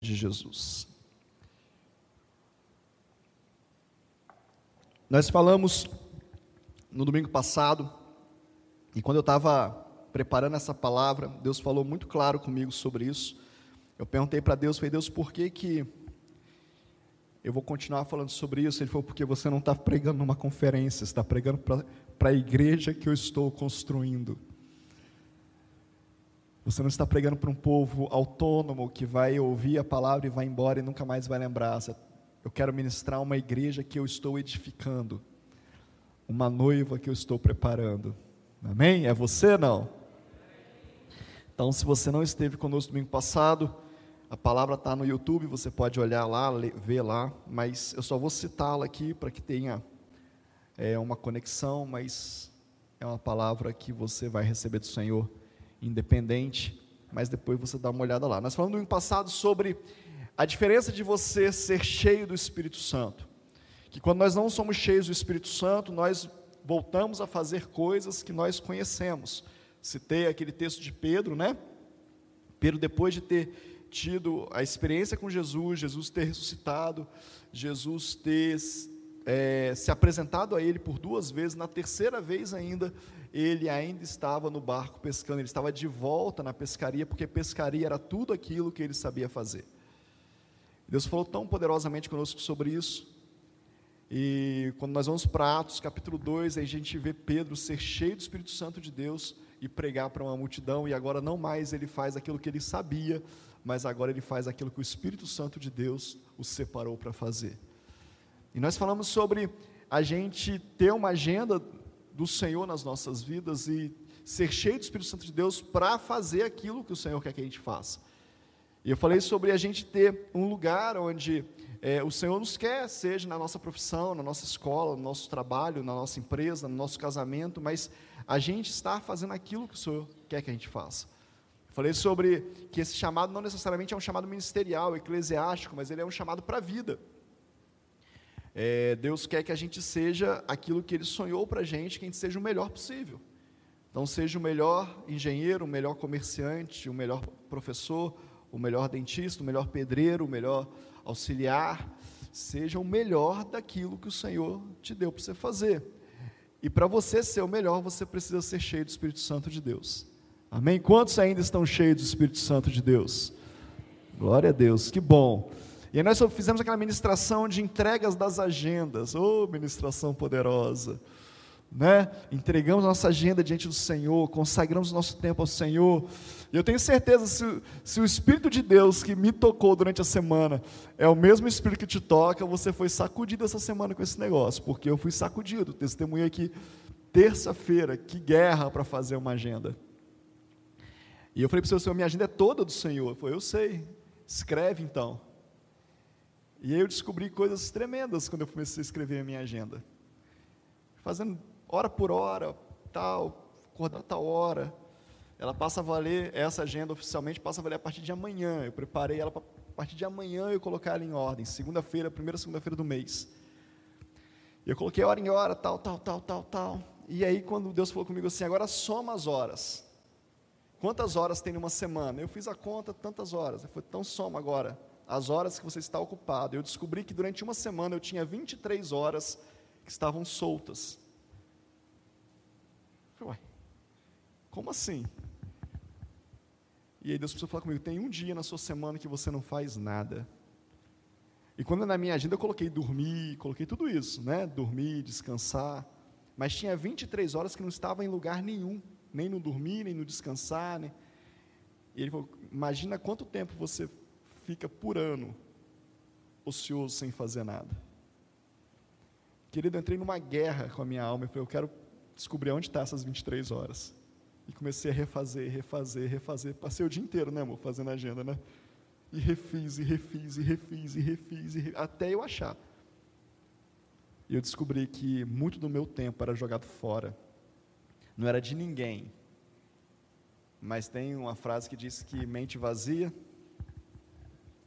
de Jesus. Nós falamos no domingo passado, e quando eu estava preparando essa palavra, Deus falou muito claro comigo sobre isso. Eu perguntei para Deus, falei, Deus, por que que eu vou continuar falando sobre isso? Ele falou, porque você não está pregando numa conferência, você está pregando para a igreja que eu estou construindo. Você não está pregando para um povo autônomo que vai ouvir a palavra e vai embora e nunca mais vai lembrar. Eu quero ministrar uma igreja que eu estou edificando, uma noiva que eu estou preparando. Amém? É você não? Então, se você não esteve conosco domingo passado, a palavra está no YouTube, você pode olhar lá, ver lá, mas eu só vou citá-la aqui para que tenha é, uma conexão, mas é uma palavra que você vai receber do Senhor independente, mas depois você dá uma olhada lá. Nós falamos no passado sobre a diferença de você ser cheio do Espírito Santo. Que quando nós não somos cheios do Espírito Santo, nós voltamos a fazer coisas que nós conhecemos. Citei aquele texto de Pedro, né? Pedro, depois de ter tido a experiência com Jesus, Jesus ter ressuscitado, Jesus ter é, se apresentado a ele por duas vezes, na terceira vez ainda, ele ainda estava no barco pescando, ele estava de volta na pescaria, porque pescaria era tudo aquilo que ele sabia fazer. Deus falou tão poderosamente conosco sobre isso. E quando nós vamos para Atos capítulo 2, aí a gente vê Pedro ser cheio do Espírito Santo de Deus e pregar para uma multidão, e agora não mais ele faz aquilo que ele sabia, mas agora ele faz aquilo que o Espírito Santo de Deus o separou para fazer. E nós falamos sobre a gente ter uma agenda do Senhor nas nossas vidas e ser cheio do Espírito Santo de Deus para fazer aquilo que o Senhor quer que a gente faça. E eu falei sobre a gente ter um lugar onde é, o Senhor nos quer, seja na nossa profissão, na nossa escola, no nosso trabalho, na nossa empresa, no nosso casamento, mas a gente está fazendo aquilo que o Senhor quer que a gente faça. Falei sobre que esse chamado não necessariamente é um chamado ministerial, eclesiástico, mas ele é um chamado para a vida. É, Deus quer que a gente seja aquilo que Ele sonhou para a gente, que a gente seja o melhor possível. Então, seja o melhor engenheiro, o melhor comerciante, o melhor professor, o melhor dentista, o melhor pedreiro, o melhor auxiliar. Seja o melhor daquilo que o Senhor te deu para você fazer. E para você ser o melhor, você precisa ser cheio do Espírito Santo de Deus. Amém? Quantos ainda estão cheios do Espírito Santo de Deus? Glória a Deus, que bom. E aí nós fizemos aquela ministração de entregas das agendas. Oh, ministração poderosa. Né? Entregamos nossa agenda diante do Senhor, consagramos nosso tempo ao Senhor. E eu tenho certeza, se, se o Espírito de Deus que me tocou durante a semana é o mesmo Espírito que te toca, você foi sacudido essa semana com esse negócio, porque eu fui sacudido. Testemunhei aqui terça-feira, que guerra para fazer uma agenda. E eu falei para o Senhor, Senhor, minha agenda é toda do Senhor. Ele falou, eu sei, escreve então. E aí eu descobri coisas tremendas quando eu comecei a escrever a minha agenda. Fazendo hora por hora, tal, acordar tal hora. Ela passa a valer, essa agenda oficialmente passa a valer a partir de amanhã. Eu preparei ela para a partir de amanhã eu colocar ela em ordem. Segunda-feira, primeira segunda-feira do mês. Eu coloquei hora em hora, tal, tal, tal, tal, tal. E aí quando Deus falou comigo assim, agora soma as horas. Quantas horas tem numa semana? Eu fiz a conta, tantas horas. Falei, então soma agora as horas que você está ocupado. Eu descobri que durante uma semana eu tinha 23 horas que estavam soltas. Ué, como assim? E aí Deus precisou falar comigo, tem um dia na sua semana que você não faz nada. E quando na minha agenda eu coloquei dormir, coloquei tudo isso, né? Dormir, descansar. Mas tinha 23 horas que não estava em lugar nenhum, nem no dormir, nem no descansar. Né? E ele falou: imagina quanto tempo você fica por ano ocioso sem fazer nada. Querido, eu entrei numa guerra com a minha alma e falei, eu quero descobrir onde está essas 23 horas. E comecei a refazer, refazer, refazer. Passei o dia inteiro, né, amor, fazendo agenda, né? E refiz, e refiz, e refiz, e refiz, e refiz até eu achar. E eu descobri que muito do meu tempo era jogado fora. Não era de ninguém. Mas tem uma frase que diz que mente vazia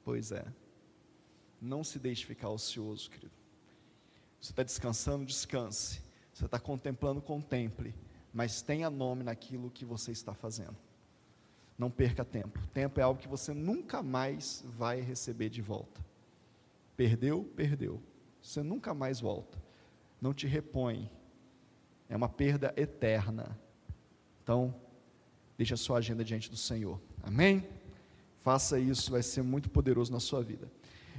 Pois é. Não se deixe ficar ocioso, querido. Você está descansando, descanse. Você está contemplando, contemple. Mas tenha nome naquilo que você está fazendo. Não perca tempo. Tempo é algo que você nunca mais vai receber de volta. Perdeu, perdeu. Você nunca mais volta. Não te repõe. É uma perda eterna. Então, deixe a sua agenda diante do Senhor. Amém? Faça isso, vai ser muito poderoso na sua vida.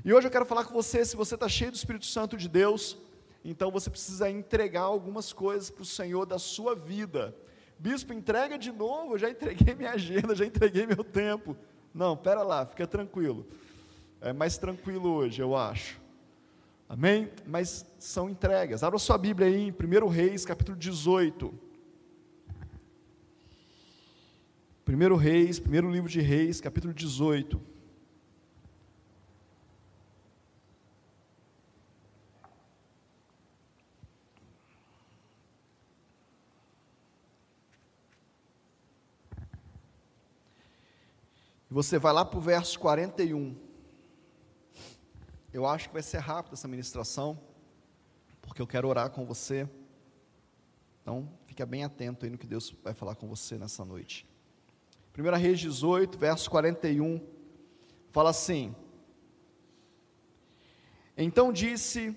E hoje eu quero falar com você, se você está cheio do Espírito Santo de Deus, então você precisa entregar algumas coisas para o Senhor da sua vida. Bispo, entrega de novo, eu já entreguei minha agenda, já entreguei meu tempo. Não, pera lá, fica tranquilo. É mais tranquilo hoje, eu acho. Amém? Mas são entregas. Abra sua Bíblia aí em 1 Reis, capítulo 18. 1 Reis, primeiro livro de Reis, capítulo 18. E você vai lá para o verso 41. Eu acho que vai ser rápido essa ministração, porque eu quero orar com você. Então, fica bem atento aí no que Deus vai falar com você nessa noite. 1 Reis 18, verso 41, fala assim: Então disse,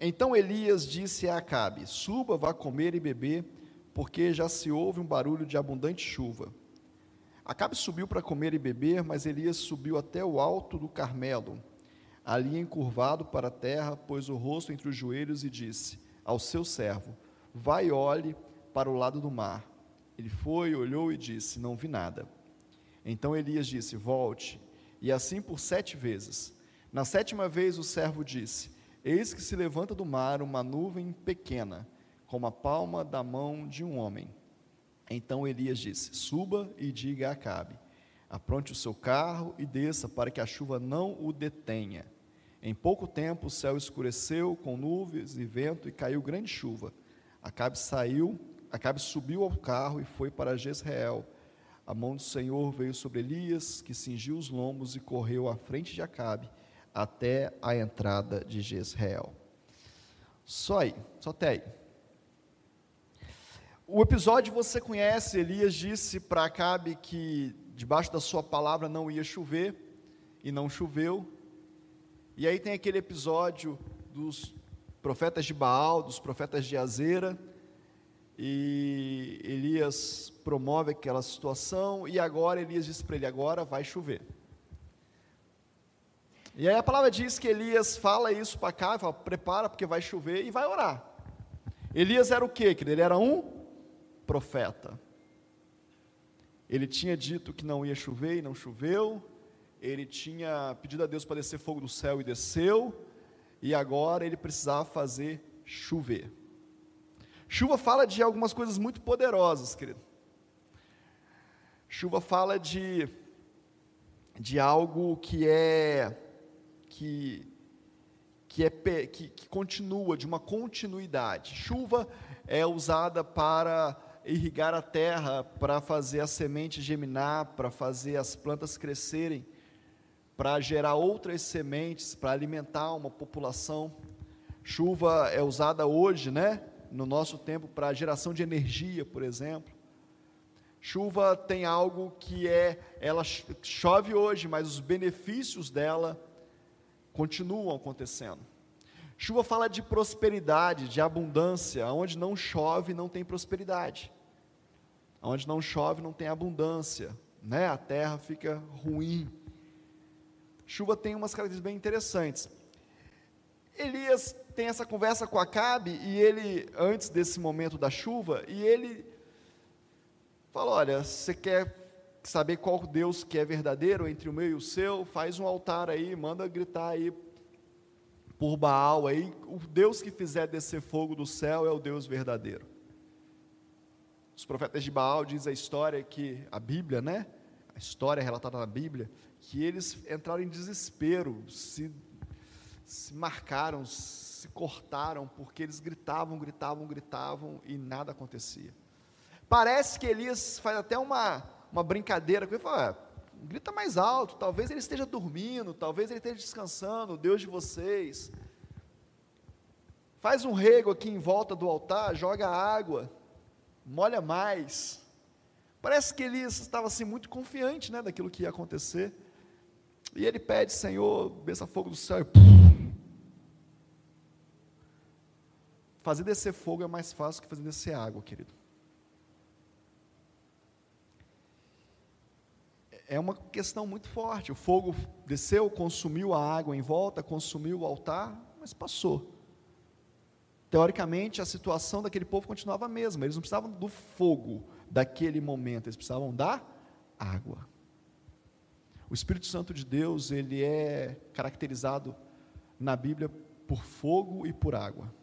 então Elias disse a Acabe: Suba, vá comer e beber, porque já se ouve um barulho de abundante chuva. Acabe subiu para comer e beber, mas Elias subiu até o alto do Carmelo, ali encurvado para a terra, pôs o rosto entre os joelhos e disse ao seu servo: Vai e olhe para o lado do mar. Ele foi, olhou e disse: Não vi nada. Então Elias disse: Volte. E assim por sete vezes. Na sétima vez o servo disse: Eis que se levanta do mar uma nuvem pequena, como a palma da mão de um homem. Então Elias disse: Suba e diga a Acabe: Apronte o seu carro e desça, para que a chuva não o detenha. Em pouco tempo o céu escureceu com nuvens e vento e caiu grande chuva. Acabe saiu, Acabe subiu ao carro e foi para Jezreel. A mão do Senhor veio sobre Elias, que cingiu os lombos e correu à frente de Acabe até a entrada de Jezreel. Só aí, só até aí. O episódio você conhece, Elias disse para Acabe que debaixo da sua palavra não ia chover, e não choveu. E aí tem aquele episódio dos profetas de Baal, dos profetas de Azera, e Elias promove aquela situação, e agora Elias diz para ele: agora vai chover. E aí a palavra diz que Elias fala isso para cá, fala, prepara porque vai chover e vai orar. Elias era o quê? Ele era um profeta. Ele tinha dito que não ia chover e não choveu, ele tinha pedido a Deus para descer fogo do céu e desceu, e agora ele precisava fazer chover. Chuva fala de algumas coisas muito poderosas, querido. Chuva fala de, de algo que é que, que, é, que, que continua, de uma continuidade. Chuva é usada para irrigar a terra, para fazer a semente germinar, para fazer as plantas crescerem, para gerar outras sementes, para alimentar uma população. Chuva é usada hoje, né, no nosso tempo, para geração de energia, por exemplo. Chuva tem algo que é, ela chove hoje, mas os benefícios dela continuam acontecendo. Chuva fala de prosperidade, de abundância. Onde não chove, não tem prosperidade. Onde não chove, não tem abundância. Né? A terra fica ruim. Chuva tem umas características bem interessantes. Elias tem essa conversa com Acabe e ele, antes desse momento da chuva, e ele fala: Olha, você quer saber qual Deus que é verdadeiro entre o meu e o seu? Faz um altar aí, manda gritar aí por Baal aí, o Deus que fizer descer fogo do céu é o Deus verdadeiro. Os profetas de Baal diz a história que a Bíblia, né? A história relatada na Bíblia, que eles entraram em desespero, se, se marcaram, se cortaram, porque eles gritavam, gritavam, gritavam e nada acontecia. Parece que Elias faz até uma, uma brincadeira com ele, fala, grita mais alto, talvez ele esteja dormindo, talvez ele esteja descansando, Deus de vocês. Faz um rego aqui em volta do altar, joga água, molha mais, Parece que Elias estava assim muito confiante, né, daquilo que ia acontecer. E ele pede, Senhor, desça fogo do céu e Fazer descer fogo é mais fácil que fazer descer água, querido. É uma questão muito forte. O fogo desceu, consumiu a água em volta, consumiu o altar, mas passou. Teoricamente, a situação daquele povo continuava a mesma. Eles não precisavam do fogo daquele momento, eles precisavam da água. O Espírito Santo de Deus, ele é caracterizado na Bíblia por fogo e por água.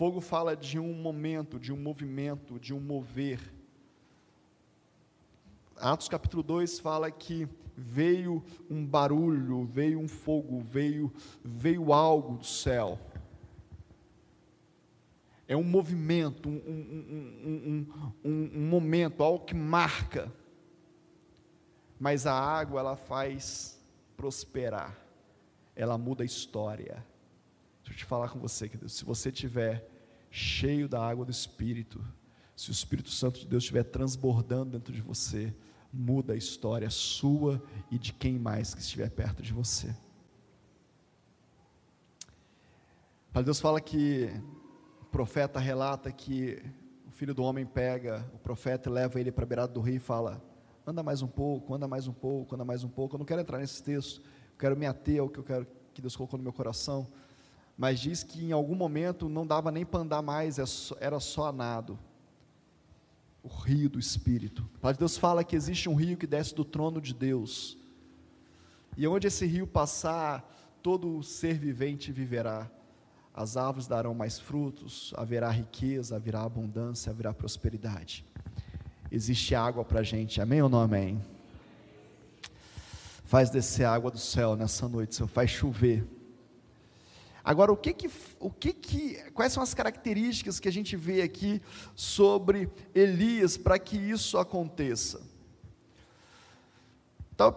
Fogo fala de um momento, de um movimento, de um mover. Atos capítulo 2 fala que veio um barulho, veio um fogo, veio, veio algo do céu. É um movimento, um, um, um, um, momento, algo que marca. Mas a água, ela faz prosperar, ela muda a história. Deixa eu te falar com você, querido, se você tiver cheio da água do Espírito, se o Espírito Santo de Deus estiver transbordando dentro de você, muda a história sua e de quem mais que estiver perto de você. Deus fala que o profeta relata que o filho do homem pega o profeta e leva ele para a beirada do rio e fala: anda mais um pouco, anda mais um pouco, anda mais um pouco. Eu não quero entrar nesse texto, eu quero me ater ao que eu quero que Deus colocou no meu coração. Mas diz que em algum momento não dava nem para andar mais, é era só a nado o rio do Espírito. A de Deus fala que existe um rio que desce do trono de Deus. E onde esse rio passar, todo ser vivente viverá. As árvores darão mais frutos, haverá riqueza, haverá abundância, haverá prosperidade. Existe água para a gente, amém ou não amém? Faz descer água do céu nessa noite, Senhor, faz chover Agora, o que que, o que que, quais são as características que a gente vê aqui sobre Elias para que isso aconteça? Estava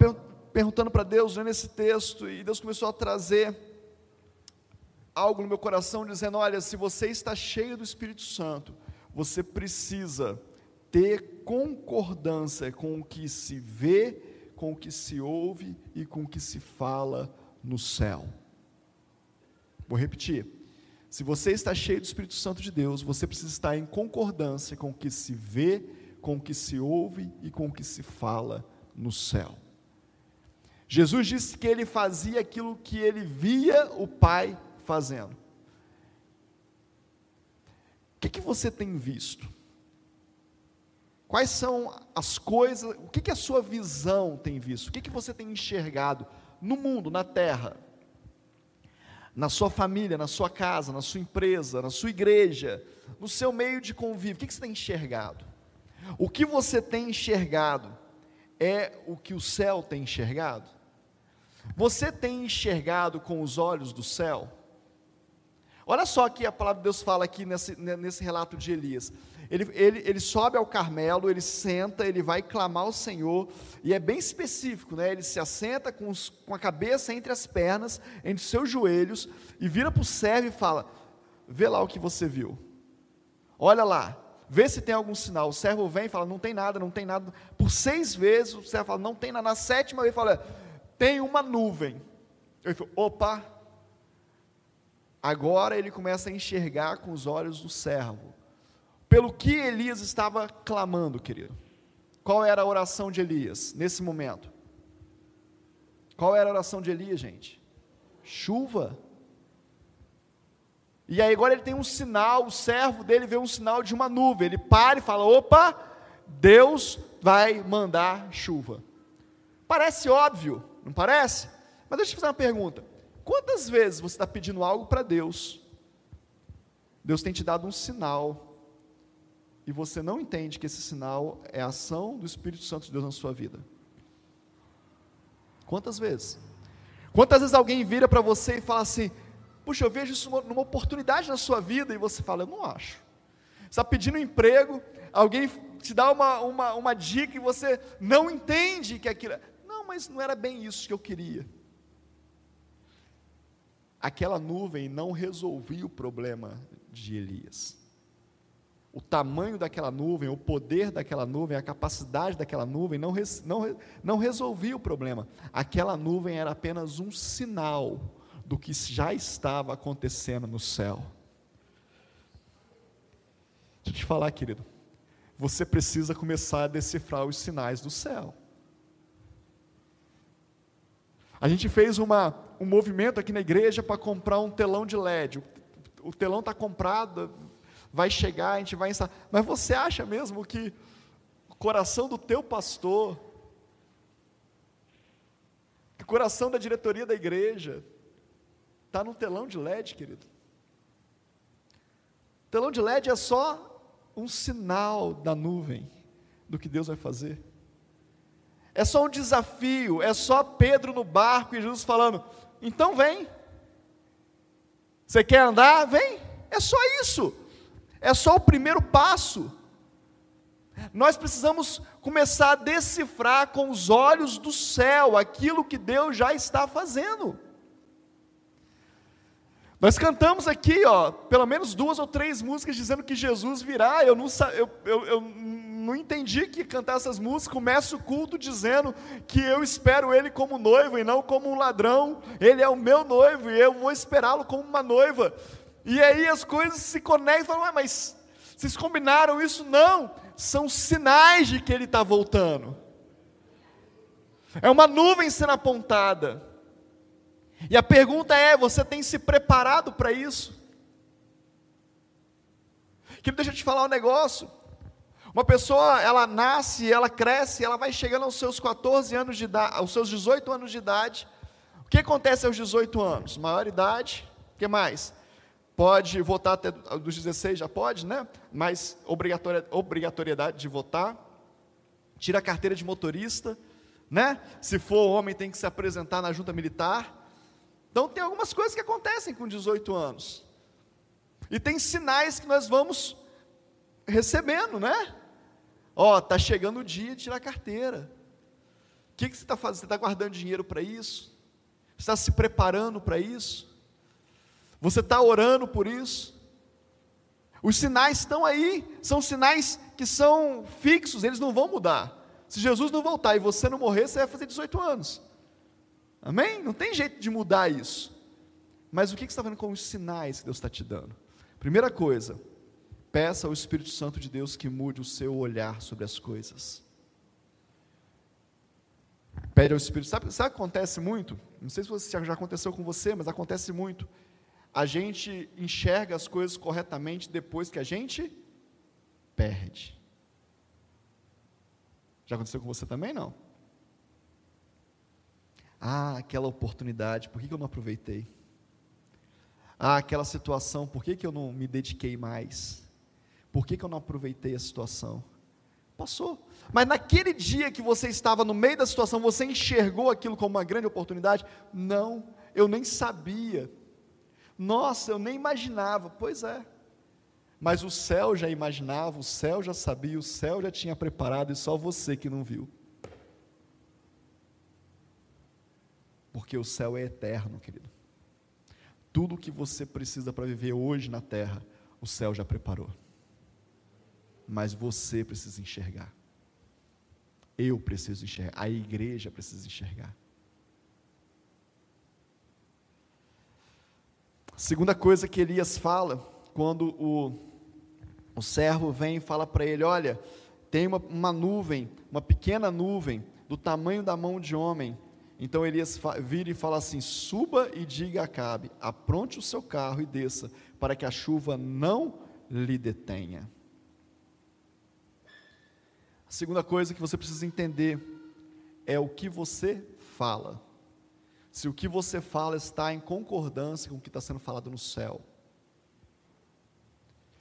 perguntando para Deus né, nesse texto e Deus começou a trazer algo no meu coração dizendo: olha, se você está cheio do Espírito Santo, você precisa ter concordância com o que se vê, com o que se ouve e com o que se fala no céu. Vou repetir. Se você está cheio do Espírito Santo de Deus, você precisa estar em concordância com o que se vê, com o que se ouve e com o que se fala no céu. Jesus disse que ele fazia aquilo que ele via o Pai fazendo. O que, que você tem visto? Quais são as coisas, o que, que a sua visão tem visto? O que, que você tem enxergado no mundo, na terra? Na sua família, na sua casa, na sua empresa, na sua igreja, no seu meio de convívio, o que você tem enxergado? O que você tem enxergado é o que o céu tem enxergado? Você tem enxergado com os olhos do céu? Olha só que a palavra de Deus fala aqui nesse, nesse relato de Elias. Ele, ele, ele sobe ao Carmelo, ele senta, ele vai clamar ao Senhor, e é bem específico, né? Ele se assenta com, os, com a cabeça entre as pernas, entre os seus joelhos, e vira para o servo e fala: Vê lá o que você viu. Olha lá, vê se tem algum sinal. O servo vem e fala: Não tem nada, não tem nada. Por seis vezes o servo fala: Não tem nada. Na sétima vez fala: Tem uma nuvem. Eu falo: Opa. Agora ele começa a enxergar com os olhos do servo pelo que Elias estava clamando, querido. Qual era a oração de Elias nesse momento? Qual era a oração de Elias, gente? Chuva. E aí agora ele tem um sinal, o servo dele vê um sinal de uma nuvem. Ele para e fala: opa, Deus vai mandar chuva. Parece óbvio, não parece? Mas deixa eu fazer uma pergunta. Quantas vezes você está pedindo algo para Deus? Deus tem te dado um sinal e você não entende que esse sinal é a ação do Espírito Santo de Deus na sua vida. Quantas vezes? Quantas vezes alguém vira para você e fala assim: Puxa, eu vejo isso numa oportunidade na sua vida, e você fala: Eu não acho. Você está pedindo um emprego, alguém te dá uma, uma, uma dica e você não entende que aquilo. É, não, mas não era bem isso que eu queria. Aquela nuvem não resolvia o problema de Elias. O tamanho daquela nuvem, o poder daquela nuvem, a capacidade daquela nuvem não, não, não resolvia o problema. Aquela nuvem era apenas um sinal do que já estava acontecendo no céu. Deixa eu te falar, querido. Você precisa começar a decifrar os sinais do céu. A gente fez uma, um movimento aqui na igreja para comprar um telão de LED. O, o telão está comprado, vai chegar, a gente vai instalar. Mas você acha mesmo que o coração do teu pastor, que o coração da diretoria da igreja, está no telão de LED, querido? O telão de LED é só um sinal da nuvem do que Deus vai fazer. É só um desafio, é só Pedro no barco e Jesus falando: então vem. Você quer andar? Vem. É só isso. É só o primeiro passo. Nós precisamos começar a decifrar com os olhos do céu aquilo que Deus já está fazendo. Nós cantamos aqui, ó, pelo menos duas ou três músicas dizendo que Jesus virá. Eu não, eu, eu, eu não entendi que cantar essas músicas. Começa o culto dizendo que eu espero Ele como noivo e não como um ladrão. Ele é o meu noivo e eu vou esperá-lo como uma noiva. E aí as coisas se conectam falam, mas vocês combinaram isso? Não, são sinais de que Ele está voltando. É uma nuvem sendo apontada. E a pergunta é: você tem se preparado para isso? Que deixa eu te falar um negócio. Uma pessoa, ela nasce, ela cresce, ela vai chegando aos seus 14 anos de idade, aos seus 18 anos de idade. O que acontece aos 18 anos? Maior idade, o que mais? Pode votar até dos 16, já pode, né? Mas obrigatoriedade de votar. Tira a carteira de motorista, né? Se for homem, tem que se apresentar na junta militar. Então tem algumas coisas que acontecem com 18 anos. E tem sinais que nós vamos recebendo, né? Ó, oh, tá chegando o dia de tirar a carteira. O que, que você está fazendo? Você está guardando dinheiro para isso? Você está se preparando para isso? Você está orando por isso? Os sinais estão aí, são sinais que são fixos, eles não vão mudar. Se Jesus não voltar e você não morrer, você vai fazer 18 anos. Amém? Não tem jeito de mudar isso. Mas o que você está vendo com os sinais que Deus está te dando? Primeira coisa, peça ao Espírito Santo de Deus que mude o seu olhar sobre as coisas. Pede ao Espírito. Sabe, sabe o que acontece muito? Não sei se já aconteceu com você, mas acontece muito. A gente enxerga as coisas corretamente depois que a gente perde. Já aconteceu com você também? Não. Ah, aquela oportunidade, por que, eu não aproveitei? Ah, aquela situação, por que, que eu não me dediquei mais? Por que, que eu não aproveitei a situação? Passou. Mas naquele dia que você estava no meio da situação, você enxergou aquilo como uma grande oportunidade? Não, eu nem sabia. Nossa, eu nem imaginava. Pois é. Mas o céu já imaginava, o céu já sabia, o céu já tinha preparado e só você que não viu. Porque o céu é eterno, querido. Tudo o que você precisa para viver hoje na terra, o céu já preparou. Mas você precisa enxergar. Eu preciso enxergar. A igreja precisa enxergar. Segunda coisa que Elias fala, quando o, o servo vem e fala para ele: Olha, tem uma, uma nuvem, uma pequena nuvem, do tamanho da mão de homem, então Elias vira e fala assim: suba e diga a Acabe, apronte o seu carro e desça, para que a chuva não lhe detenha. A segunda coisa que você precisa entender é o que você fala. Se o que você fala está em concordância com o que está sendo falado no céu.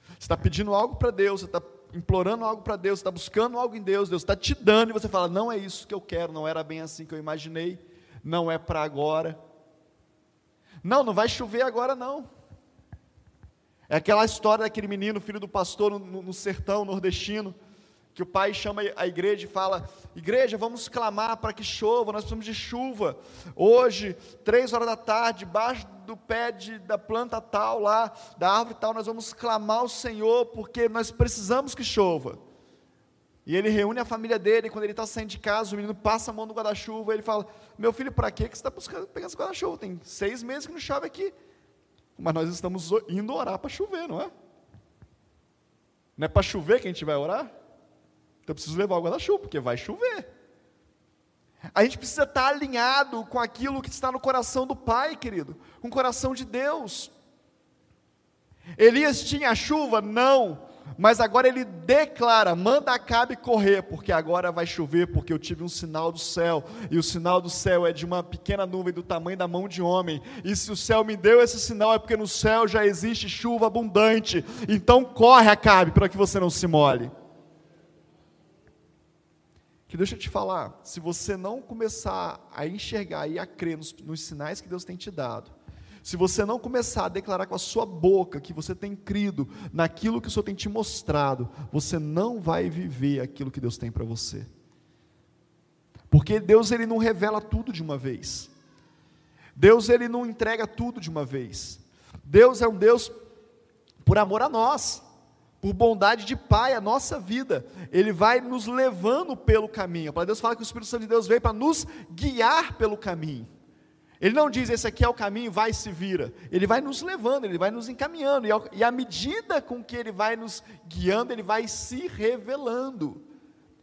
Você está pedindo algo para Deus, você está implorando algo para Deus, está buscando algo em Deus, Deus está te dando e você fala: não é isso que eu quero, não era bem assim que eu imaginei, não é para agora. Não, não vai chover agora não. É aquela história daquele menino, filho do pastor no, no sertão nordestino, que o pai chama a igreja e fala: Igreja, vamos clamar para que chova, nós precisamos de chuva. Hoje, três horas da tarde, debaixo do pé de, da planta tal lá, da árvore tal, nós vamos clamar ao Senhor, porque nós precisamos que chova. E ele reúne a família dele, e quando ele está saindo de casa, o menino passa a mão no guarda-chuva, ele fala: Meu filho, para que você está buscando, pegando esse guarda-chuva? Tem seis meses que não chove aqui. Mas nós estamos indo orar para chover, não é? Não é para chover que a gente vai orar? Então eu preciso levar o guarda-chuva, porque vai chover. A gente precisa estar alinhado com aquilo que está no coração do Pai, querido, com o coração de Deus. Elias tinha chuva? Não. Mas agora ele declara: manda Acabe correr, porque agora vai chover, porque eu tive um sinal do céu, e o sinal do céu é de uma pequena nuvem do tamanho da mão de homem. E se o céu me deu esse sinal, é porque no céu já existe chuva abundante. Então corre, Acabe, para que você não se molhe. Que deixa eu te falar, se você não começar a enxergar e a crer nos, nos sinais que Deus tem te dado, se você não começar a declarar com a sua boca que você tem crido naquilo que o Senhor tem te mostrado, você não vai viver aquilo que Deus tem para você. Porque Deus ele não revela tudo de uma vez. Deus ele não entrega tudo de uma vez. Deus é um Deus por amor a nós por bondade de Pai, a nossa vida. Ele vai nos levando pelo caminho. Para Deus fala que o Espírito Santo de Deus veio para nos guiar pelo caminho. Ele não diz esse aqui é o caminho, vai e se vira. Ele vai nos levando, ele vai nos encaminhando. E à medida com que ele vai nos guiando, ele vai se revelando.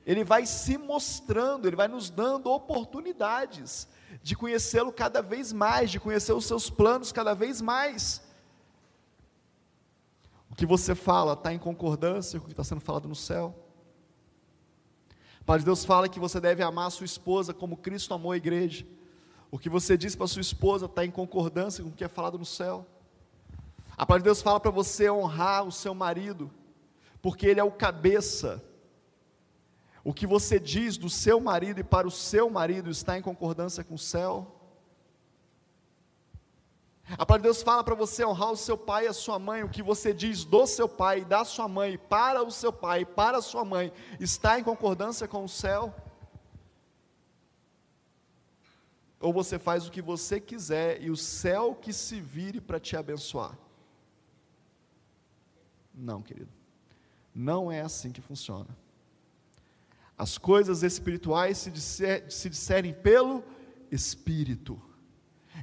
Ele vai se mostrando, ele vai nos dando oportunidades de conhecê-lo cada vez mais, de conhecer os seus planos cada vez mais que você fala está em concordância com o que está sendo falado no céu? De Deus fala que você deve amar a sua esposa como Cristo amou a igreja. O que você diz para sua esposa está em concordância com o que é falado no céu. A palavra de Deus fala para você honrar o seu marido, porque ele é o cabeça. O que você diz do seu marido e para o seu marido está em concordância com o céu. A palavra de Deus fala para você honrar o seu pai e a sua mãe, o que você diz do seu pai da sua mãe para o seu pai, para a sua mãe, está em concordância com o céu? Ou você faz o que você quiser e o céu que se vire para te abençoar? Não, querido. Não é assim que funciona. As coisas espirituais se, se disserem pelo Espírito.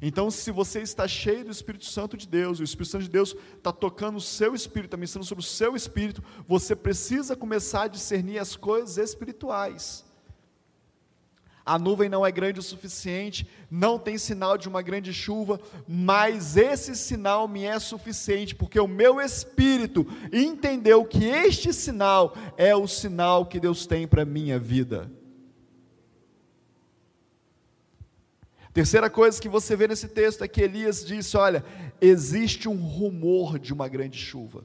Então, se você está cheio do Espírito Santo de Deus, o Espírito Santo de Deus está tocando o seu espírito, está ministrando sobre o seu espírito, você precisa começar a discernir as coisas espirituais. A nuvem não é grande o suficiente, não tem sinal de uma grande chuva, mas esse sinal me é suficiente, porque o meu espírito entendeu que este sinal é o sinal que Deus tem para a minha vida. Terceira coisa que você vê nesse texto é que Elias disse: Olha, existe um rumor de uma grande chuva.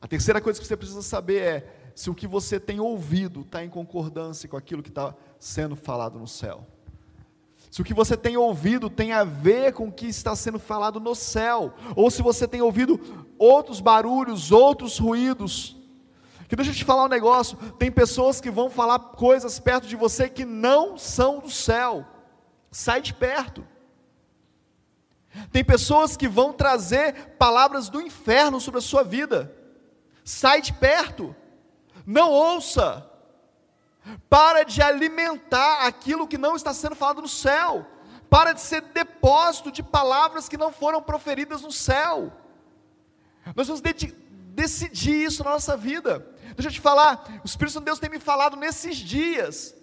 A terceira coisa que você precisa saber é se o que você tem ouvido está em concordância com aquilo que está sendo falado no céu. Se o que você tem ouvido tem a ver com o que está sendo falado no céu, ou se você tem ouvido outros barulhos, outros ruídos. Que deixa eu te falar um negócio: tem pessoas que vão falar coisas perto de você que não são do céu. Sai de perto. Tem pessoas que vão trazer palavras do inferno sobre a sua vida. Sai de perto. Não ouça. Para de alimentar aquilo que não está sendo falado no céu. Para de ser depósito de palavras que não foram proferidas no céu. Nós vamos decidir isso na nossa vida. Deixa eu te falar, o Espírito Santo de Deus tem me falado nesses dias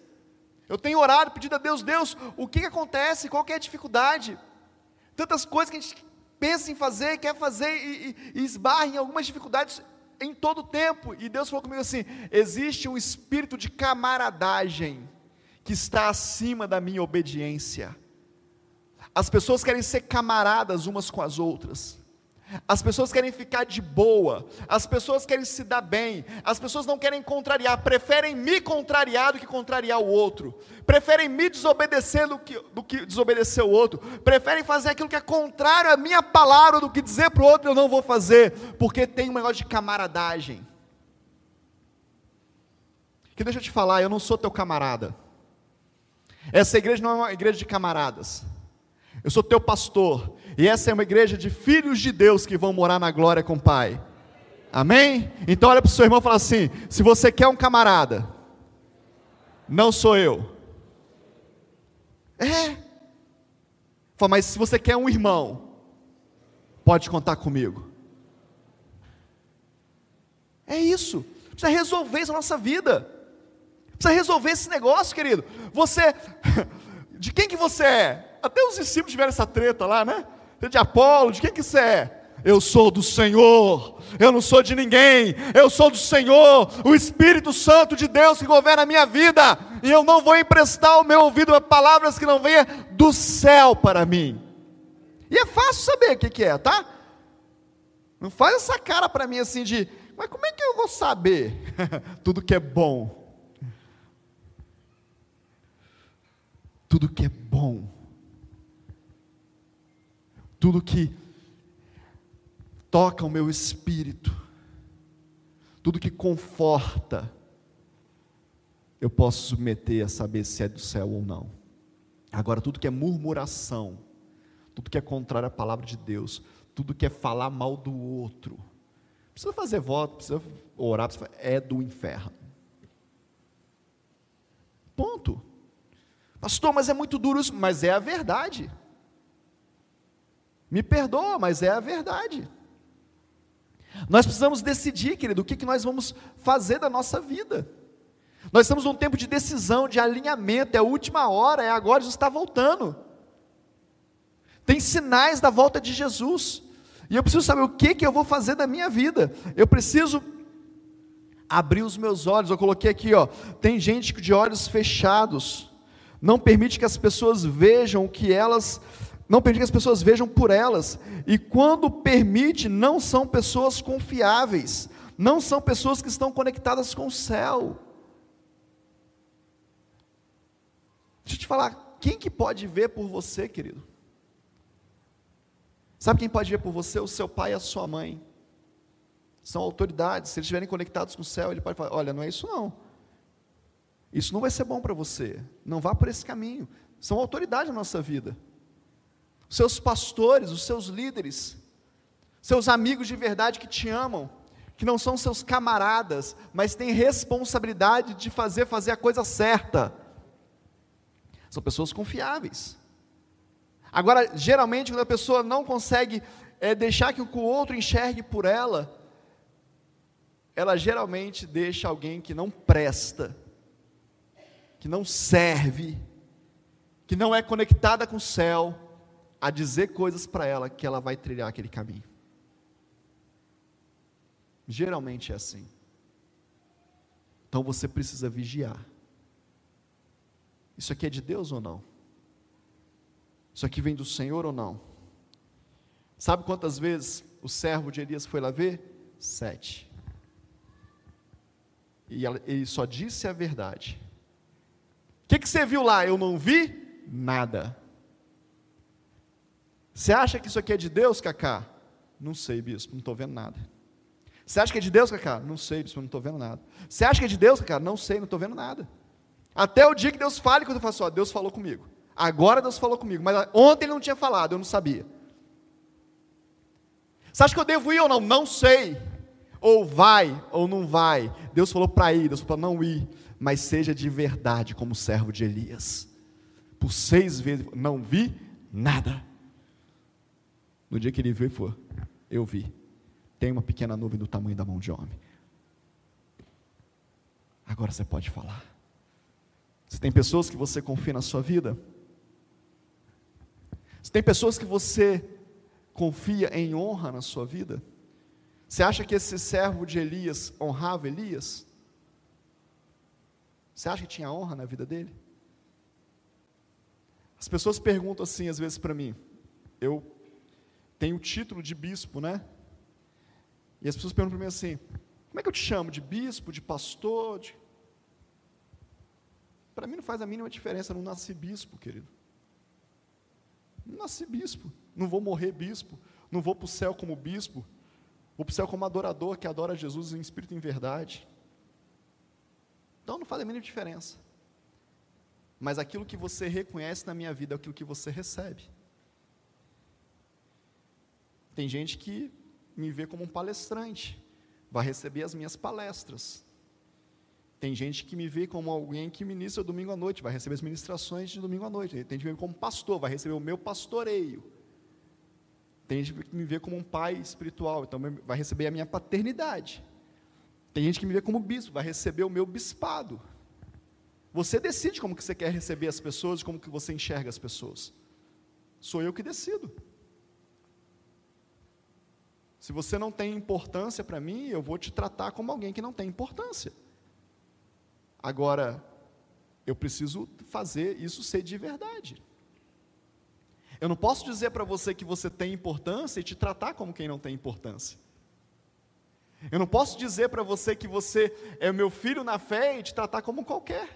eu tenho orado, pedido a Deus, Deus, o que, que acontece? Qual que é a dificuldade? Tantas coisas que a gente pensa em fazer, quer fazer e, e, e esbarra em algumas dificuldades em todo o tempo. E Deus falou comigo assim: existe um espírito de camaradagem que está acima da minha obediência. As pessoas querem ser camaradas umas com as outras. As pessoas querem ficar de boa, as pessoas querem se dar bem, as pessoas não querem contrariar, preferem me contrariar do que contrariar o outro, preferem me desobedecer do que, do que desobedecer o outro, preferem fazer aquilo que é contrário à minha palavra do que dizer para o outro eu não vou fazer, porque tem um negócio de camaradagem. Que deixa eu te falar, eu não sou teu camarada. Essa igreja não é uma igreja de camaradas. Eu sou teu pastor. E essa é uma igreja de filhos de Deus que vão morar na glória com o Pai. Amém? Então olha para o seu irmão e fala assim: se você quer um camarada, não sou eu. É. Fala, mas se você quer um irmão, pode contar comigo. É isso. Precisa resolver isso na nossa vida. Precisa resolver esse negócio, querido. Você, de quem que você é? Até os discípulos tiveram essa treta lá, né? De Apolo, de quem que você é? Eu sou do Senhor, eu não sou de ninguém, eu sou do Senhor, o Espírito Santo de Deus que governa a minha vida, e eu não vou emprestar o meu ouvido a palavras que não venham do céu para mim. E é fácil saber o que, que é, tá? Não faz essa cara para mim assim de, mas como é que eu vou saber tudo que é bom? Tudo que é bom, tudo que toca o meu espírito, tudo que conforta, eu posso submeter a saber se é do céu ou não. Agora, tudo que é murmuração, tudo que é contrário à palavra de Deus, tudo que é falar mal do outro, precisa fazer voto, precisa orar, precisa, é do inferno. Ponto. Pastor, mas é muito duro isso, mas é a verdade. Me perdoa, mas é a verdade. Nós precisamos decidir, querido, o que, que nós vamos fazer da nossa vida. Nós estamos num tempo de decisão, de alinhamento, é a última hora, é agora, Jesus está voltando. Tem sinais da volta de Jesus. E eu preciso saber o que, que eu vou fazer da minha vida. Eu preciso abrir os meus olhos. Eu coloquei aqui, ó, tem gente de olhos fechados. Não permite que as pessoas vejam o que elas não permite que as pessoas vejam por elas. E quando permite, não são pessoas confiáveis, não são pessoas que estão conectadas com o céu. Deixa eu te falar, quem que pode ver por você, querido? Sabe quem pode ver por você? O seu pai e a sua mãe. São autoridades, se eles estiverem conectados com o céu, ele pode falar: olha, não é isso não. Isso não vai ser bom para você. Não vá por esse caminho. São autoridade na nossa vida seus pastores, os seus líderes, seus amigos de verdade que te amam, que não são seus camaradas, mas têm responsabilidade de fazer fazer a coisa certa. São pessoas confiáveis. Agora, geralmente, quando a pessoa não consegue é, deixar que o outro enxergue por ela, ela geralmente deixa alguém que não presta, que não serve, que não é conectada com o céu, a dizer coisas para ela que ela vai trilhar aquele caminho. Geralmente é assim. Então você precisa vigiar. Isso aqui é de Deus ou não? Isso aqui vem do Senhor ou não? Sabe quantas vezes o servo de Elias foi lá ver? Sete. E ele só disse a verdade. O que, que você viu lá? Eu não vi nada. Você acha que isso aqui é de Deus, Cacá? Não sei, bispo, não estou vendo nada. Você acha que é de Deus, Cacá? Não sei, bispo, não estou vendo nada. Você acha que é de Deus, Cacá? Não sei, não estou vendo nada. Até o dia que Deus fale, quando eu faço, ó, Deus falou comigo. Agora Deus falou comigo, mas ontem ele não tinha falado, eu não sabia. Você acha que eu devo ir ou não? Não sei. Ou vai ou não vai. Deus falou para ir, Deus falou para não ir, mas seja de verdade como servo de Elias. Por seis vezes, não vi nada. No dia que ele veio, foi, eu vi. Tem uma pequena nuvem do tamanho da mão de homem. Agora você pode falar. Se tem pessoas que você confia na sua vida, se tem pessoas que você confia em honra na sua vida, você acha que esse servo de Elias honrava Elias? Você acha que tinha honra na vida dele? As pessoas perguntam assim às vezes para mim. Eu tem o título de bispo, né? E as pessoas perguntam para mim assim: como é que eu te chamo? De bispo, de pastor? De... Para mim não faz a mínima diferença, eu não nasci bispo, querido. Não nasci bispo, não vou morrer bispo, não vou para o céu como bispo, vou para o céu como adorador que adora Jesus em espírito e em verdade. Então não faz a mínima diferença. Mas aquilo que você reconhece na minha vida é aquilo que você recebe. Tem gente que me vê como um palestrante, vai receber as minhas palestras. Tem gente que me vê como alguém que ministra domingo à noite, vai receber as ministrações de domingo à noite. Tem gente que me vê como pastor, vai receber o meu pastoreio. Tem gente que me vê como um pai espiritual, então vai receber a minha paternidade. Tem gente que me vê como bispo, vai receber o meu bispado. Você decide como que você quer receber as pessoas, como que você enxerga as pessoas. Sou eu que decido. Se você não tem importância para mim, eu vou te tratar como alguém que não tem importância. Agora, eu preciso fazer isso ser de verdade. Eu não posso dizer para você que você tem importância e te tratar como quem não tem importância. Eu não posso dizer para você que você é meu filho na fé e te tratar como qualquer.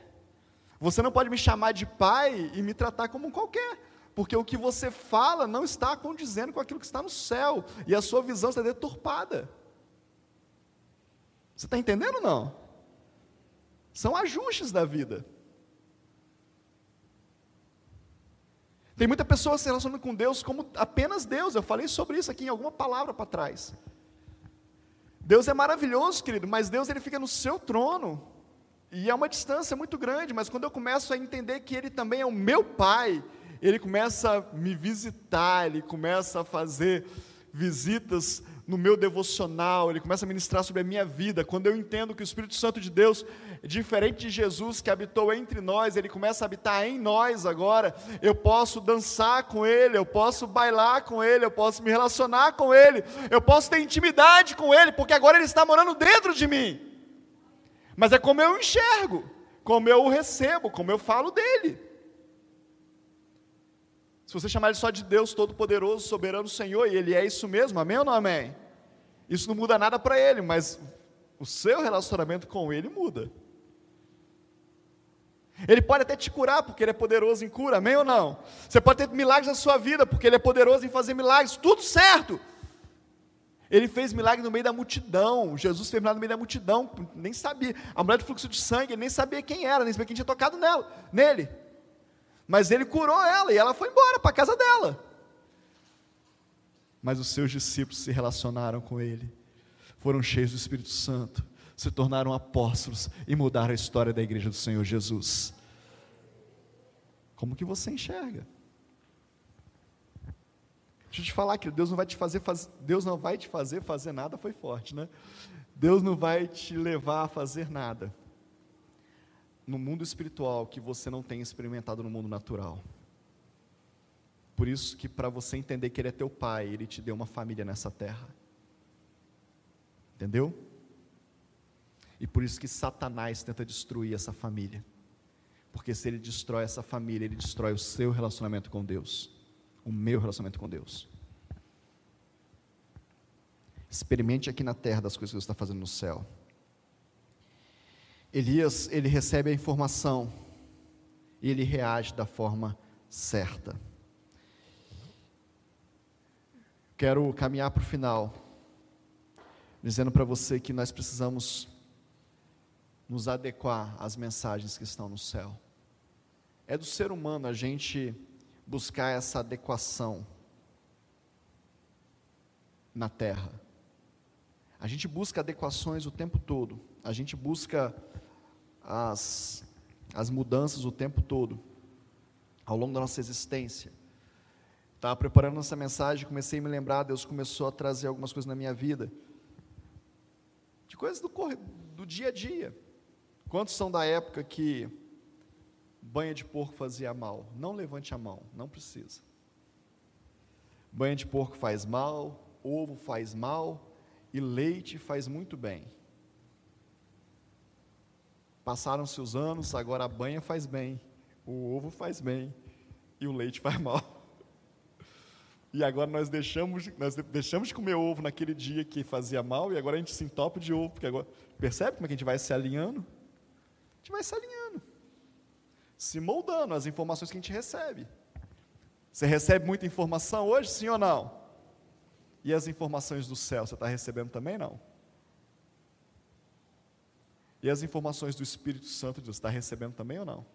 Você não pode me chamar de pai e me tratar como qualquer, porque o que você fala não está condizendo com aquilo que está no céu, e a sua visão está deturpada. Você está entendendo ou não? São ajustes da vida. Tem muita pessoa se relacionando com Deus como apenas Deus. Eu falei sobre isso aqui em alguma palavra para trás. Deus é maravilhoso, querido, mas Deus ele fica no seu trono. E é uma distância muito grande, mas quando eu começo a entender que Ele também é o meu Pai, Ele começa a me visitar, Ele começa a fazer visitas no meu devocional, ele começa a ministrar sobre a minha vida. Quando eu entendo que o Espírito Santo de Deus, diferente de Jesus que habitou entre nós, ele começa a habitar em nós agora. Eu posso dançar com ele, eu posso bailar com ele, eu posso me relacionar com ele, eu posso ter intimidade com ele, porque agora ele está morando dentro de mim. Mas é como eu enxergo, como eu o recebo, como eu falo dele. Se você chamar ele só de Deus Todo-Poderoso, Soberano Senhor, e ele é isso mesmo, amém ou não amém? Isso não muda nada para ele, mas o seu relacionamento com ele muda. Ele pode até te curar, porque ele é poderoso em cura, amém ou não? Você pode ter milagres na sua vida, porque ele é poderoso em fazer milagres, tudo certo. Ele fez milagre no meio da multidão. Jesus fez milagre no meio da multidão, nem sabia. A mulher de fluxo de sangue, ele nem sabia quem era, nem sabia quem tinha tocado nela, nele. Mas ele curou ela e ela foi embora para a casa dela. Mas os seus discípulos se relacionaram com ele, foram cheios do Espírito Santo, se tornaram apóstolos e mudaram a história da igreja do Senhor Jesus. Como que você enxerga? Deixa eu te falar que Deus não vai te fazer, faz... Deus não vai te fazer fazer nada, foi forte, né? Deus não vai te levar a fazer nada no mundo espiritual que você não tem experimentado no mundo natural. Por isso que para você entender que Ele é teu Pai, Ele te deu uma família nessa terra. Entendeu? E por isso que Satanás tenta destruir essa família. Porque se ele destrói essa família, ele destrói o seu relacionamento com Deus, o meu relacionamento com Deus. Experimente aqui na terra das coisas que Deus está fazendo no céu. Elias, ele recebe a informação e ele reage da forma certa. Quero caminhar para o final, dizendo para você que nós precisamos nos adequar às mensagens que estão no céu. É do ser humano a gente buscar essa adequação na terra. A gente busca adequações o tempo todo. A gente busca as, as mudanças o tempo todo, ao longo da nossa existência. Estava preparando essa mensagem, comecei a me lembrar, Deus começou a trazer algumas coisas na minha vida, de coisas do, do dia a dia. Quantos são da época que banha de porco fazia mal? Não levante a mão, não precisa. Banha de porco faz mal, ovo faz mal e leite faz muito bem. Passaram-se os anos, agora a banha faz bem, o ovo faz bem e o leite faz mal. E agora nós deixamos, nós deixamos de comer ovo naquele dia que fazia mal e agora a gente se entope de ovo, porque agora percebe como é que a gente vai se alinhando? A gente vai se alinhando, se moldando as informações que a gente recebe. Você recebe muita informação hoje, sim ou não? E as informações do céu, você está recebendo também não? E as informações do Espírito Santo de Deus, está recebendo também ou não?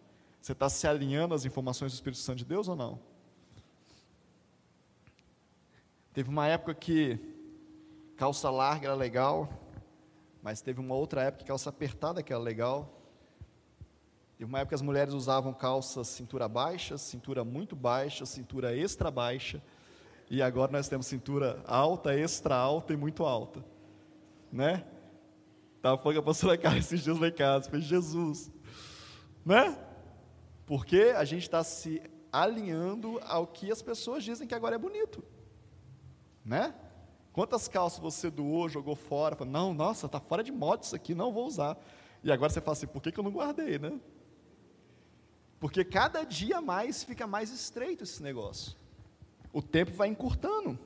Você está se alinhando às informações do Espírito Santo de Deus ou não? Teve uma época que calça larga era legal, mas teve uma outra época que calça apertada que era legal. Teve uma época que as mulheres usavam calça cintura baixa, cintura muito baixa, cintura extra baixa, e agora nós temos cintura alta, extra alta e muito alta, né? Estava falando com a pastora Carla esses dias lá em casa, foi Jesus, né? Porque a gente está se alinhando ao que as pessoas dizem que agora é bonito, né? Quantas calças você doou, jogou fora, falou, não, nossa, está fora de moda isso aqui, não vou usar. E agora você fala assim, por que, que eu não guardei, né? Porque cada dia mais fica mais estreito esse negócio. O tempo vai encurtando.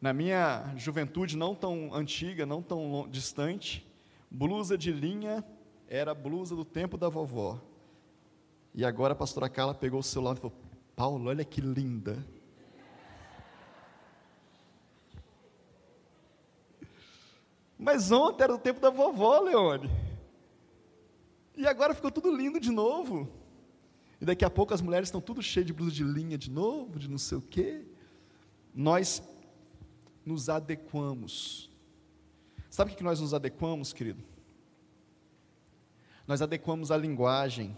Na minha juventude não tão antiga, não tão distante, blusa de linha era blusa do tempo da vovó. E agora a pastora Carla pegou o celular e falou: Paulo, olha que linda. Mas ontem era o tempo da vovó, Leone. E agora ficou tudo lindo de novo. E daqui a pouco as mulheres estão tudo cheias de blusa de linha de novo, de não sei o quê. Nós nos adequamos. Sabe o que nós nos adequamos, querido? Nós adequamos a linguagem.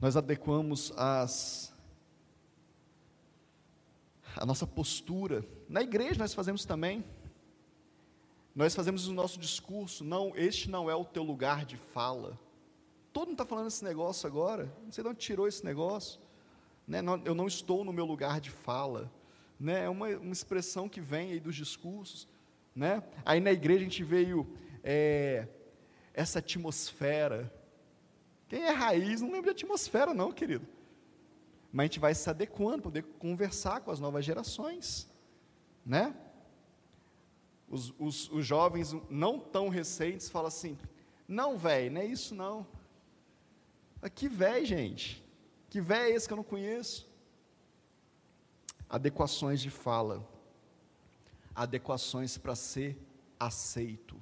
Nós adequamos as a nossa postura. Na igreja nós fazemos também. Nós fazemos o nosso discurso, não, este não é o teu lugar de fala. Todo mundo está falando esse negócio agora, não sei de onde tirou esse negócio. Né? eu não estou no meu lugar de fala. Né? É uma, uma expressão que vem aí dos discursos. Né? Aí na igreja a gente veio é, essa atmosfera. Quem é raiz não lembra de atmosfera, não, querido. Mas a gente vai se adequando, poder conversar com as novas gerações. Né? os, os, os jovens não tão recentes falam assim: não, velho, não é isso não. Que velho, gente. Que velho é esse que eu não conheço? Adequações de fala. Adequações para ser aceito.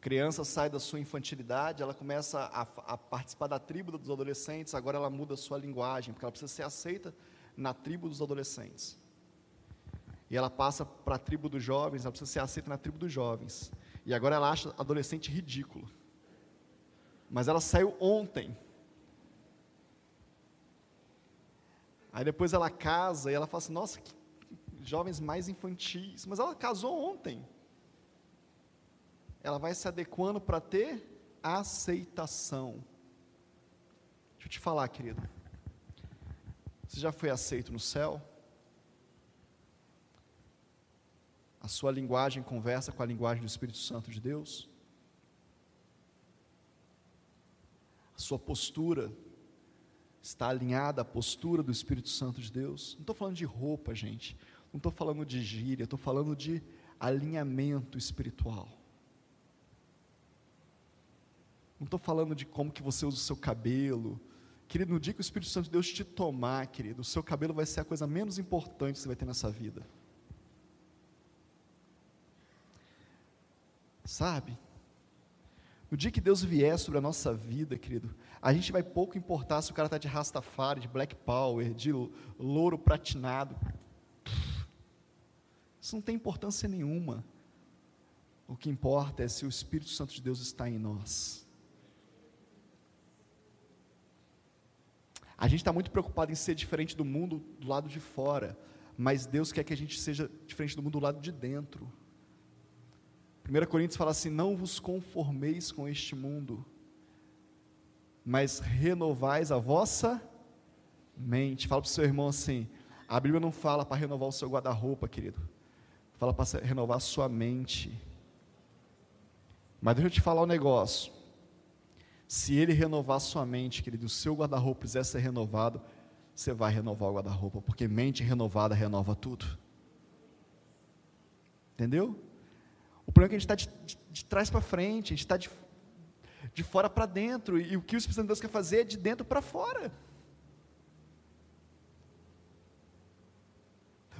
criança sai da sua infantilidade, ela começa a, a, participar da tribo dos adolescentes, agora ela muda a sua linguagem, porque ela precisa ser aceita na tribo dos adolescentes. E ela passa para a tribo dos jovens, ela precisa ser aceita na tribo dos jovens. E agora ela acha adolescente ridículo. Mas ela saiu ontem. Aí depois ela casa e ela fala assim: nossa, que jovens mais infantis. Mas ela casou ontem. Ela vai se adequando para ter aceitação. Deixa eu te falar, querido. Você já foi aceito no céu? A sua linguagem conversa com a linguagem do Espírito Santo de Deus? A sua postura está alinhada à postura do Espírito Santo de Deus? Não estou falando de roupa, gente. Não estou falando de gíria. Estou falando de alinhamento espiritual. Não estou falando de como que você usa o seu cabelo. Querido, no dia que o Espírito Santo de Deus te tomar, querido, o seu cabelo vai ser a coisa menos importante que você vai ter nessa vida. Sabe? No dia que Deus vier sobre a nossa vida, querido, a gente vai pouco importar se o cara está de Rastafari, de Black Power, de louro pratinado. Isso não tem importância nenhuma. O que importa é se o Espírito Santo de Deus está em nós. A gente está muito preocupado em ser diferente do mundo do lado de fora, mas Deus quer que a gente seja diferente do mundo do lado de dentro. 1 Coríntios fala assim: Não vos conformeis com este mundo, mas renovais a vossa mente. Fala para o seu irmão assim: a Bíblia não fala para renovar o seu guarda-roupa, querido, fala para renovar a sua mente. Mas deixa eu te falar um negócio. Se ele renovar a sua mente, querido, o seu guarda-roupa quiser ser renovado, você vai renovar o guarda-roupa, porque mente renovada renova tudo. Entendeu? O problema é que a gente está de, de, de, trás para frente, a gente está de, de fora para dentro, e o que o Espírito Santo de Deus quer fazer é de dentro para fora.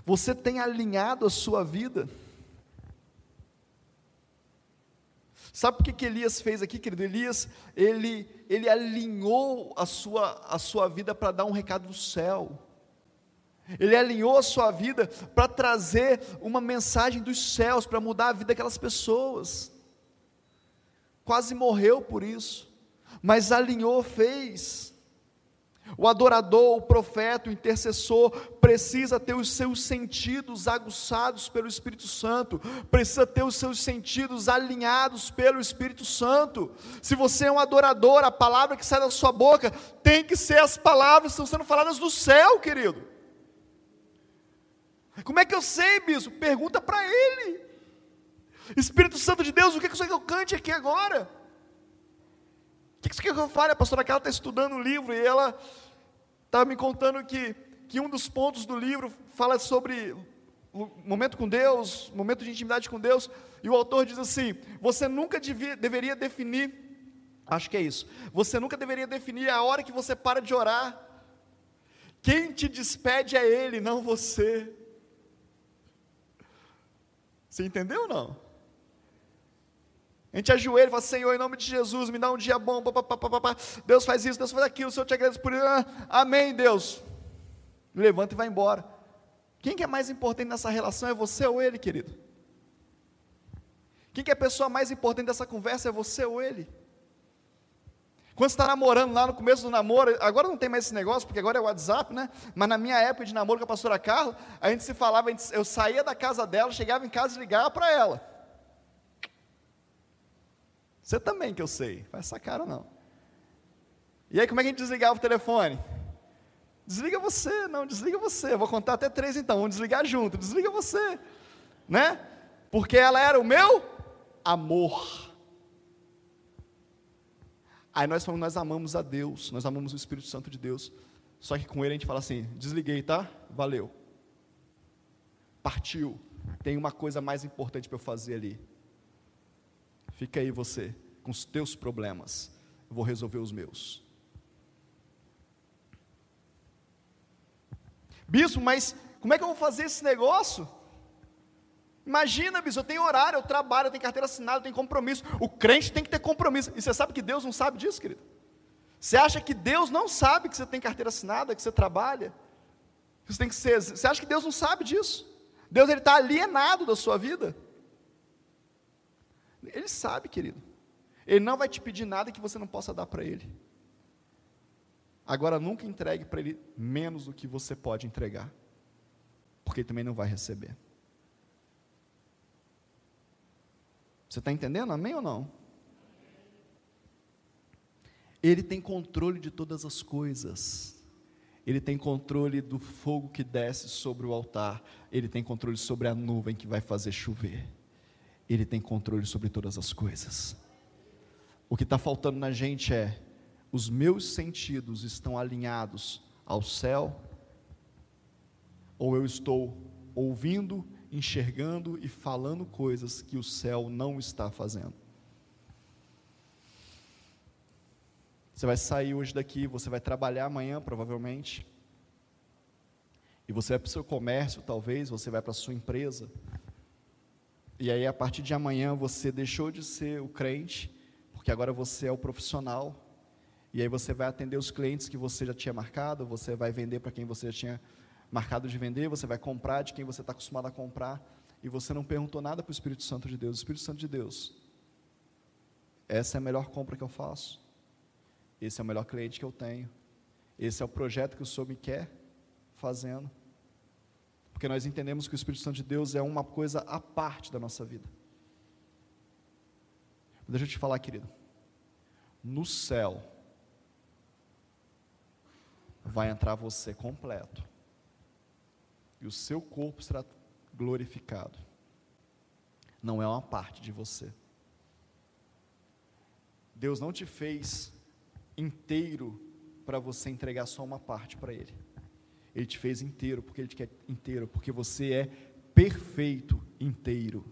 Você tem alinhado a sua vida? Sabe por que, que Elias fez aqui, querido? Elias, ele, ele alinhou a sua, a sua vida para dar um recado do céu. Ele alinhou a sua vida para trazer uma mensagem dos céus, para mudar a vida daquelas pessoas. Quase morreu por isso, mas alinhou, fez. O adorador, o profeta, o intercessor precisa ter os seus sentidos aguçados pelo Espírito Santo, precisa ter os seus sentidos alinhados pelo Espírito Santo. Se você é um adorador, a palavra que sai da sua boca tem que ser as palavras que estão sendo faladas do céu, querido. Como é que eu sei, bispo? Pergunta para ele. Espírito Santo de Deus, o que que você quer que eu cante aqui agora? O que, você quer que eu fale? A pastora Carla está estudando o livro e ela estava me contando que, que um dos pontos do livro fala sobre o momento com Deus, momento de intimidade com Deus, e o autor diz assim: você nunca devia, deveria definir, acho que é isso, você nunca deveria definir a hora que você para de orar. Quem te despede é Ele, não você. Você entendeu ou não? A gente ajoelha e fala, Senhor, em nome de Jesus, me dá um dia bom, pá, pá, pá, Deus faz isso, Deus faz aquilo, o Senhor te agradece por isso, ah, amém, Deus. Levanta e vai embora. Quem que é mais importante nessa relação é você ou ele, querido? Quem que é a pessoa mais importante dessa conversa é você ou ele? Quando você está namorando lá no começo do namoro, agora não tem mais esse negócio, porque agora é WhatsApp, né? Mas na minha época de namoro com a pastora Carla, a gente se falava, eu saía da casa dela, chegava em casa e ligava para ela. Você também que eu sei, faz essa cara não. E aí, como é que a gente desligava o telefone? Desliga você, não, desliga você. Vou contar até três então, vamos desligar junto. Desliga você, né? Porque ela era o meu amor. Aí nós falamos, nós amamos a Deus, nós amamos o Espírito Santo de Deus. Só que com ele a gente fala assim: desliguei, tá? Valeu. Partiu. Tem uma coisa mais importante para eu fazer ali. Fica aí você, com os teus problemas. Eu vou resolver os meus. Bispo, mas como é que eu vou fazer esse negócio? Imagina, bispo, eu tenho horário, eu trabalho, eu tenho carteira assinada, eu tenho compromisso. O crente tem que ter compromisso. E você sabe que Deus não sabe disso, querido? Você acha que Deus não sabe que você tem carteira assinada, que você trabalha? Você tem que ser. Você acha que Deus não sabe disso? Deus ele está alienado da sua vida? Ele sabe, querido. Ele não vai te pedir nada que você não possa dar para ele. Agora, nunca entregue para ele menos do que você pode entregar, porque ele também não vai receber. Você está entendendo? Amém ou não? Ele tem controle de todas as coisas. Ele tem controle do fogo que desce sobre o altar. Ele tem controle sobre a nuvem que vai fazer chover. Ele tem controle sobre todas as coisas. O que está faltando na gente é: os meus sentidos estão alinhados ao céu, ou eu estou ouvindo, enxergando e falando coisas que o céu não está fazendo? Você vai sair hoje daqui, você vai trabalhar amanhã, provavelmente. E você vai para o seu comércio, talvez, você vai para a sua empresa. E aí, a partir de amanhã, você deixou de ser o crente, porque agora você é o profissional. E aí, você vai atender os clientes que você já tinha marcado, você vai vender para quem você já tinha marcado de vender, você vai comprar de quem você está acostumado a comprar. E você não perguntou nada para o Espírito Santo de Deus. Espírito Santo de Deus, essa é a melhor compra que eu faço. Esse é o melhor cliente que eu tenho. Esse é o projeto que o Senhor me quer fazendo porque nós entendemos que o Espírito Santo de Deus é uma coisa à parte da nossa vida. Deixa eu te falar, querido. No céu vai entrar você completo. E o seu corpo será glorificado. Não é uma parte de você. Deus não te fez inteiro para você entregar só uma parte para Ele. Ele te fez inteiro, porque Ele te quer inteiro, porque você é perfeito inteiro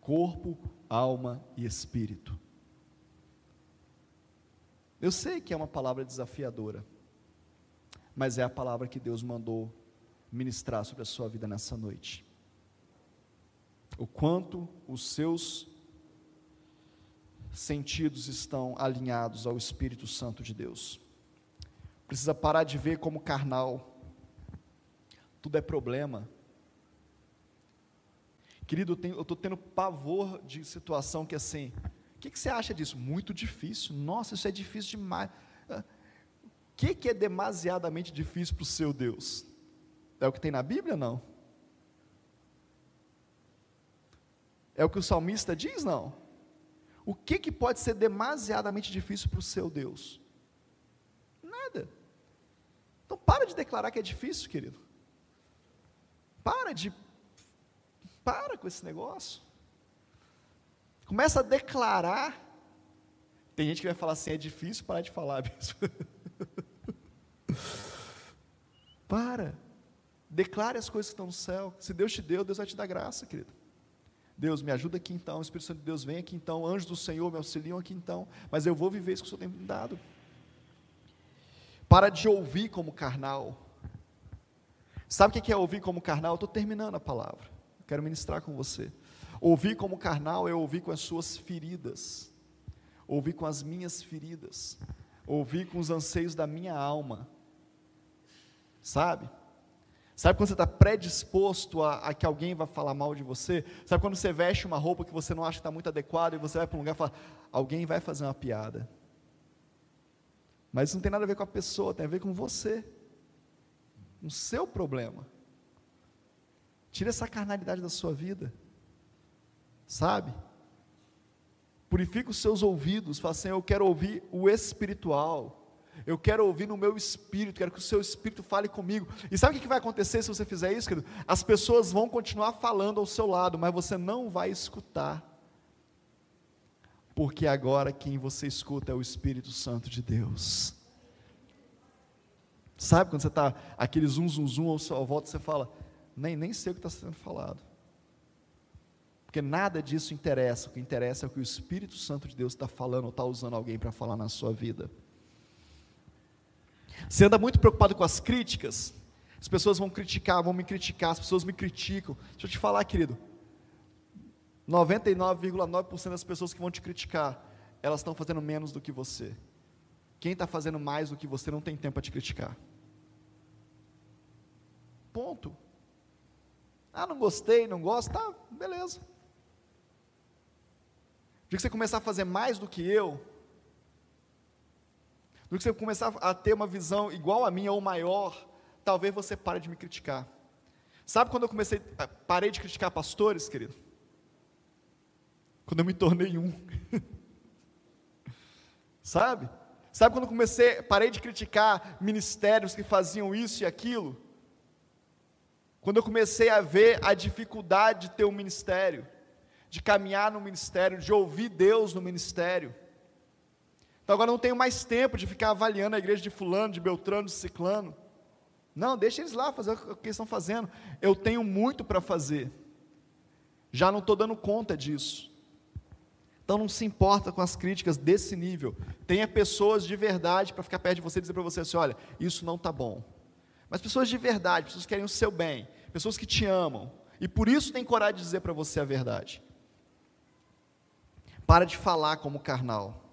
corpo, alma e espírito. Eu sei que é uma palavra desafiadora, mas é a palavra que Deus mandou ministrar sobre a sua vida nessa noite. O quanto os seus sentidos estão alinhados ao Espírito Santo de Deus. Precisa parar de ver como carnal. Tudo é problema. Querido, eu estou tendo pavor de situação que assim. O que, que, você acha disso? Muito difícil. Nossa, isso é difícil demais. Ah, o que, que é demasiadamente difícil para o seu Deus? É o que tem na Bíblia? Não. É o que o salmista diz? Não. O que, que pode ser demasiadamente difícil para o seu Deus? Nada. Então para de declarar que é difícil, querido. Para de. Para com esse negócio. Começa a declarar. Tem gente que vai falar assim, é difícil parar de falar mesmo. para. Declare as coisas que estão no céu. Se Deus te deu, Deus vai te dar graça, querido. Deus, me ajuda aqui então, o Espírito Santo de Deus vem aqui então, anjos do Senhor me auxiliam aqui então, mas eu vou viver isso que o Senhor tem me dado. Para de ouvir como carnal. Sabe o que é ouvir como carnal? Estou terminando a palavra, quero ministrar com você. Ouvir como carnal é ouvir com as suas feridas, ouvir com as minhas feridas, ouvir com os anseios da minha alma, sabe? Sabe quando você está predisposto a, a, que alguém vai falar mal de você? Sabe quando você veste uma roupa que você não acha que está muito adequada e você vai para um lugar e fala, alguém vai fazer uma piada. Mas isso não tem nada a ver com a pessoa, tem a ver com você, com o seu problema. Tira essa carnalidade da sua vida, sabe? Purifica os seus ouvidos, fala assim: eu quero ouvir o espiritual. Eu quero ouvir no meu espírito, quero que o seu espírito fale comigo. E sabe o que vai acontecer se você fizer isso, querido? As pessoas vão continuar falando ao seu lado, mas você não vai escutar. Porque agora quem você escuta é o Espírito Santo de Deus. Sabe quando você está aquele zum, zum, zum ao seu volta, você fala, nem, nem sei o que está sendo falado. Porque nada disso interessa, o que interessa é o que o Espírito Santo de Deus está falando ou está usando alguém para falar na sua vida. Você anda muito preocupado com as críticas. As pessoas vão criticar, vão me criticar, as pessoas me criticam. Deixa eu te falar, querido. 99,9% das pessoas que vão te criticar, elas estão fazendo menos do que você. Quem está fazendo mais do que você não tem tempo para te criticar. Ponto. Ah, não gostei, não gosto, tá, beleza. O dia que você começar a fazer mais do que eu, no que você começar a ter uma visão igual a minha ou maior, talvez você pare de me criticar. Sabe quando eu comecei, parei de criticar pastores, querido? Quando eu me tornei um. Sabe? Sabe quando eu comecei, parei de criticar ministérios que faziam isso e aquilo? Quando eu comecei a ver a dificuldade de ter um ministério, de caminhar no ministério, de ouvir Deus no ministério. Então agora não tenho mais tempo de ficar avaliando a igreja de fulano, de Beltrano, de Ciclano. Não, deixa eles lá fazer o que estão fazendo. Eu tenho muito para fazer. Já não estou dando conta disso. Então não se importa com as críticas desse nível. Tenha pessoas de verdade para ficar perto de você e dizer para você assim: olha, isso não está bom. Mas pessoas de verdade, pessoas que querem o seu bem, pessoas que te amam. E por isso tem coragem de dizer para você a verdade. Para de falar como carnal.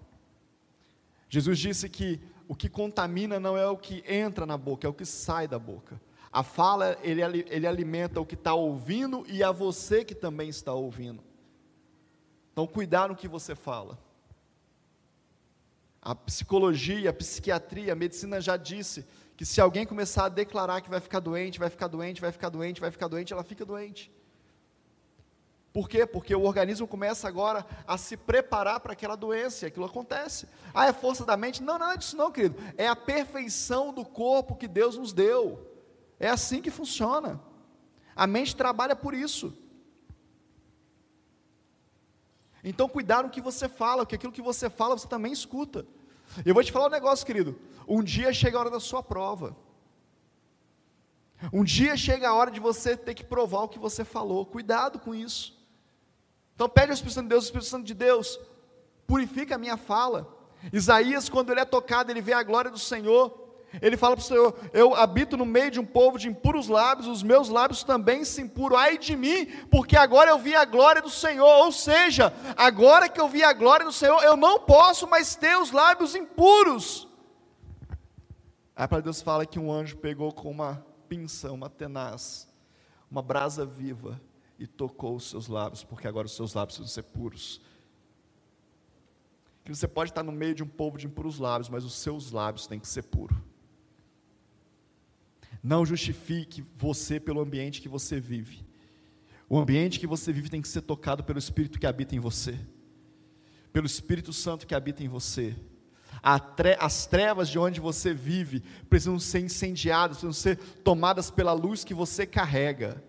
Jesus disse que o que contamina não é o que entra na boca, é o que sai da boca. A fala, ele, ele alimenta o que está ouvindo e a você que também está ouvindo. Então, cuidar no que você fala. A psicologia, a psiquiatria, a medicina já disse que se alguém começar a declarar que vai ficar doente, vai ficar doente, vai ficar doente, vai ficar doente, ela fica doente. Por quê? Porque o organismo começa agora a se preparar para aquela doença, e aquilo acontece. Ah, é força da mente? Não, não é disso não, querido. É a perfeição do corpo que Deus nos deu. É assim que funciona. A mente trabalha por isso. Então, cuidado o que você fala, porque aquilo que você fala, você também escuta. Eu vou te falar um negócio, querido. Um dia chega a hora da sua prova. Um dia chega a hora de você ter que provar o que você falou. Cuidado com isso. Então pede ao Espírito Santo de Deus, Espírito Santo de Deus, purifica a minha fala. Isaías, quando ele é tocado, ele vê a glória do Senhor, Ele fala para o Senhor: Eu habito no meio de um povo de impuros lábios, os meus lábios também se impuram. Ai de mim, porque agora eu vi a glória do Senhor. Ou seja, agora que eu vi a glória do Senhor, eu não posso mais ter os lábios impuros. Aí para Deus fala que um anjo pegou com uma pinça, uma tenaz, uma brasa viva e tocou os seus lábios, porque agora os seus lábios precisam ser puros. Que você pode estar no meio de um povo de impuros lábios, mas os seus lábios têm que ser puros. Não justifique você pelo ambiente que você vive. O ambiente que você vive tem que ser tocado pelo Espírito que habita em você, pelo Espírito Santo que habita em você. As trevas de onde você vive precisam ser incendiadas, precisam ser tomadas pela luz que você carrega.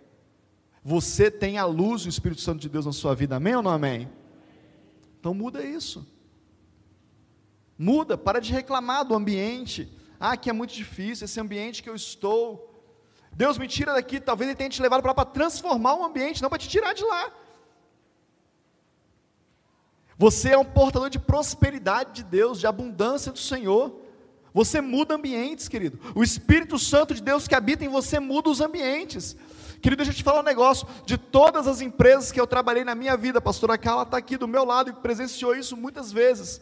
Você tem a luz do Espírito Santo de Deus na sua vida, amém ou não amém? Então muda isso. Muda, para de reclamar do ambiente. Ah, que é muito difícil, esse ambiente que eu estou. Deus me tira daqui, talvez Ele tenha te levado para lá para transformar o ambiente, não para te tirar de lá. Você é um portador de prosperidade de Deus, de abundância do Senhor. Você muda ambientes, querido. O Espírito Santo de Deus que habita em você muda os ambientes. Querido, deixa eu te falar um negócio. De todas as empresas que eu trabalhei na minha vida, a pastora Carla está aqui do meu lado e presenciou isso muitas vezes.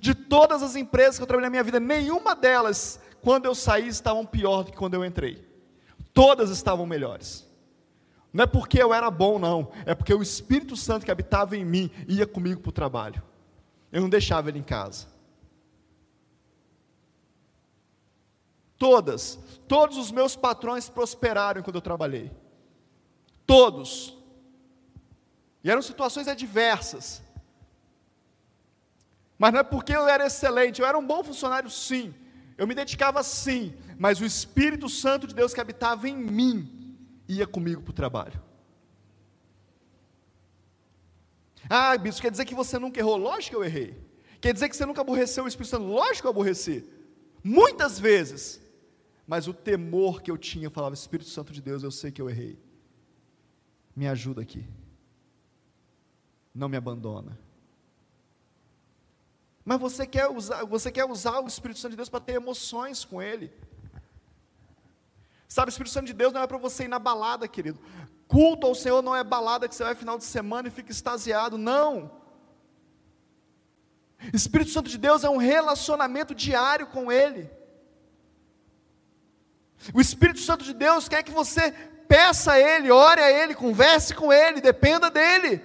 De todas as empresas que eu trabalhei na minha vida, nenhuma delas, quando eu saí, estavam pior do que quando eu entrei. Todas estavam melhores. Não é porque eu era bom, não. É porque o Espírito Santo que habitava em mim ia comigo para o trabalho. Eu não deixava ele em casa. Todas, todos os meus patrões prosperaram quando eu trabalhei. Todos. E eram situações adversas. Mas não é porque eu era excelente, eu era um bom funcionário, sim. Eu me dedicava sim, mas o Espírito Santo de Deus que habitava em mim ia comigo para o trabalho. Ah, bispo, quer dizer que você nunca errou? Lógico que eu errei. Quer dizer que você nunca aborreceu o Espírito Santo? Lógico que eu aborreci. Muitas vezes. Mas o temor que eu tinha, eu falava, Espírito Santo de Deus, eu sei que eu errei. Me ajuda aqui. Não me abandona. Mas você quer usar, você quer usar o Espírito Santo de Deus para ter emoções com Ele. Sabe, o Espírito Santo de Deus não é para você ir na balada, querido. Culto ao Senhor não é balada que você vai final de semana e fica extasiado, não. Espírito Santo de Deus é um relacionamento diário com Ele. O Espírito Santo de Deus quer que você peça a Ele, ore a Ele, converse com Ele, dependa dEle.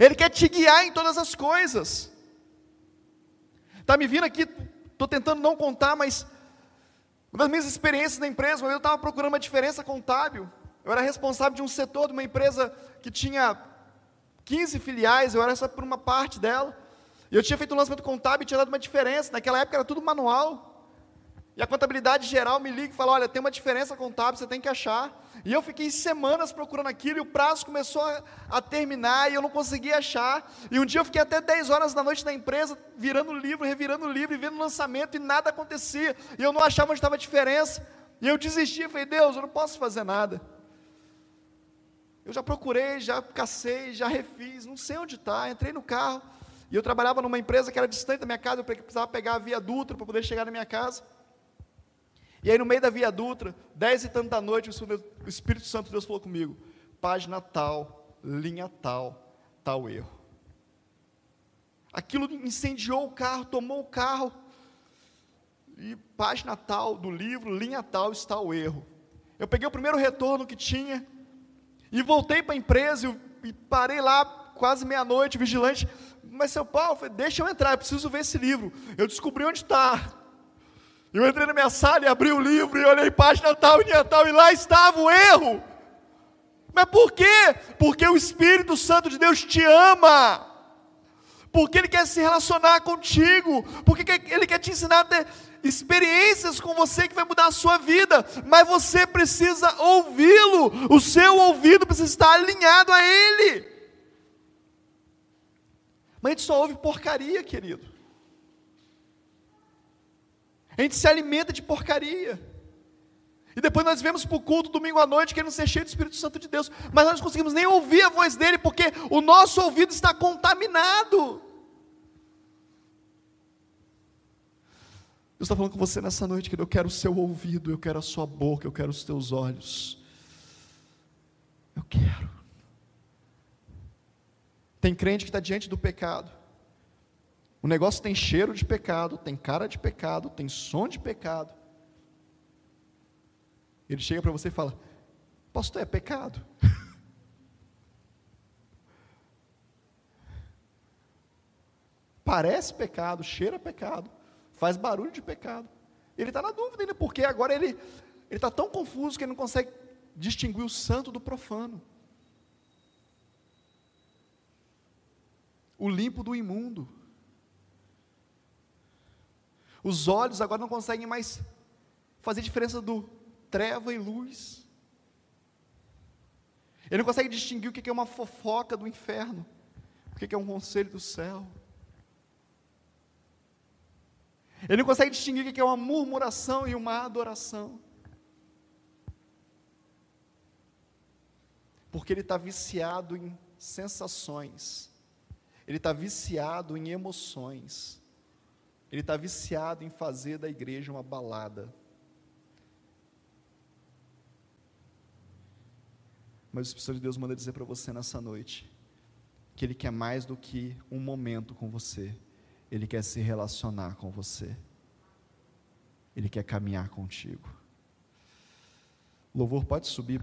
Ele quer te guiar em todas as coisas. Está me vindo aqui, estou tentando não contar, mas uma das minhas experiências na empresa, eu estava procurando uma diferença contábil. Eu era responsável de um setor de uma empresa que tinha 15 filiais, eu era só por uma parte dela. E eu tinha feito um lançamento contábil e tinha dado uma diferença. Naquela época era tudo manual. E a contabilidade geral me liga e fala: olha, tem uma diferença contábil, você tem que achar. E eu fiquei semanas procurando aquilo e o prazo começou a, a, terminar e eu não conseguia achar. E um dia eu fiquei até 10 horas da noite na empresa, virando livro, revirando livro, e vendo lançamento e nada acontecia. E eu não achava onde estava a diferença. E eu desisti, falei: Deus, eu não posso fazer nada. Eu já procurei, já cacei, já refiz, não sei onde está. Entrei no carro e eu trabalhava numa empresa que era distante da minha casa, eu precisava pegar a via Dutra para poder chegar na minha casa. E aí, no meio da Via Dutra, dez e tanto da noite, o Espírito Santo de Deus falou comigo: página tal, linha tal, tal erro. Aquilo incendiou o carro, tomou o carro. E página tal do livro, linha tal, está o erro. Eu peguei o primeiro retorno que tinha e voltei para a empresa e, parei lá quase meia-noite, vigilante. Mas, seu Paulo, deixa eu entrar, eu preciso ver esse livro. Eu descobri onde está. Eu entrei na minha sala e abri o livro e olhei página tal, linha tal, e lá estava o erro. Mas por quê? Porque o Espírito Santo de Deus te ama. Porque Ele quer se relacionar contigo. Porque Ele quer te ensinar a ter experiências com você que vai mudar a sua vida. Mas você precisa ouvi-lo. O seu ouvido precisa estar alinhado a Ele. Mas a gente só ouve porcaria, querido. A gente se alimenta de porcaria. E depois nós vemos para o culto domingo à noite querendo ser cheio do Espírito Santo de Deus, mas nós não conseguimos nem ouvir a voz dele, porque o nosso ouvido está contaminado. Deus está falando com você nessa noite, que eu quero o seu ouvido, eu quero a sua boca, eu quero os teus olhos. Eu quero. Tem crente que está diante do pecado. O negócio tem cheiro de pecado, tem cara de pecado, tem som de pecado. Ele chega para você e fala: Pastor, é pecado? Parece pecado, cheira pecado faz barulho de pecado. Ele está na dúvida ainda, porque agora ele está tão confuso que ele não consegue distinguir o santo do profano. O limpo do imundo. Os olhos agora não conseguem mais fazer diferença do treva e luz. Ele não consegue distinguir o que é uma fofoca do inferno, o que é um conselho do céu. Ele não consegue distinguir o que é uma murmuração e uma adoração. Porque ele está viciado em sensações, ele está viciado em emoções, ele está viciado em fazer da igreja uma balada. Mas o Espírito de Deus manda dizer para você nessa noite que Ele quer mais do que um momento com você. Ele quer se relacionar com você. Ele quer caminhar contigo. Louvor pode subir,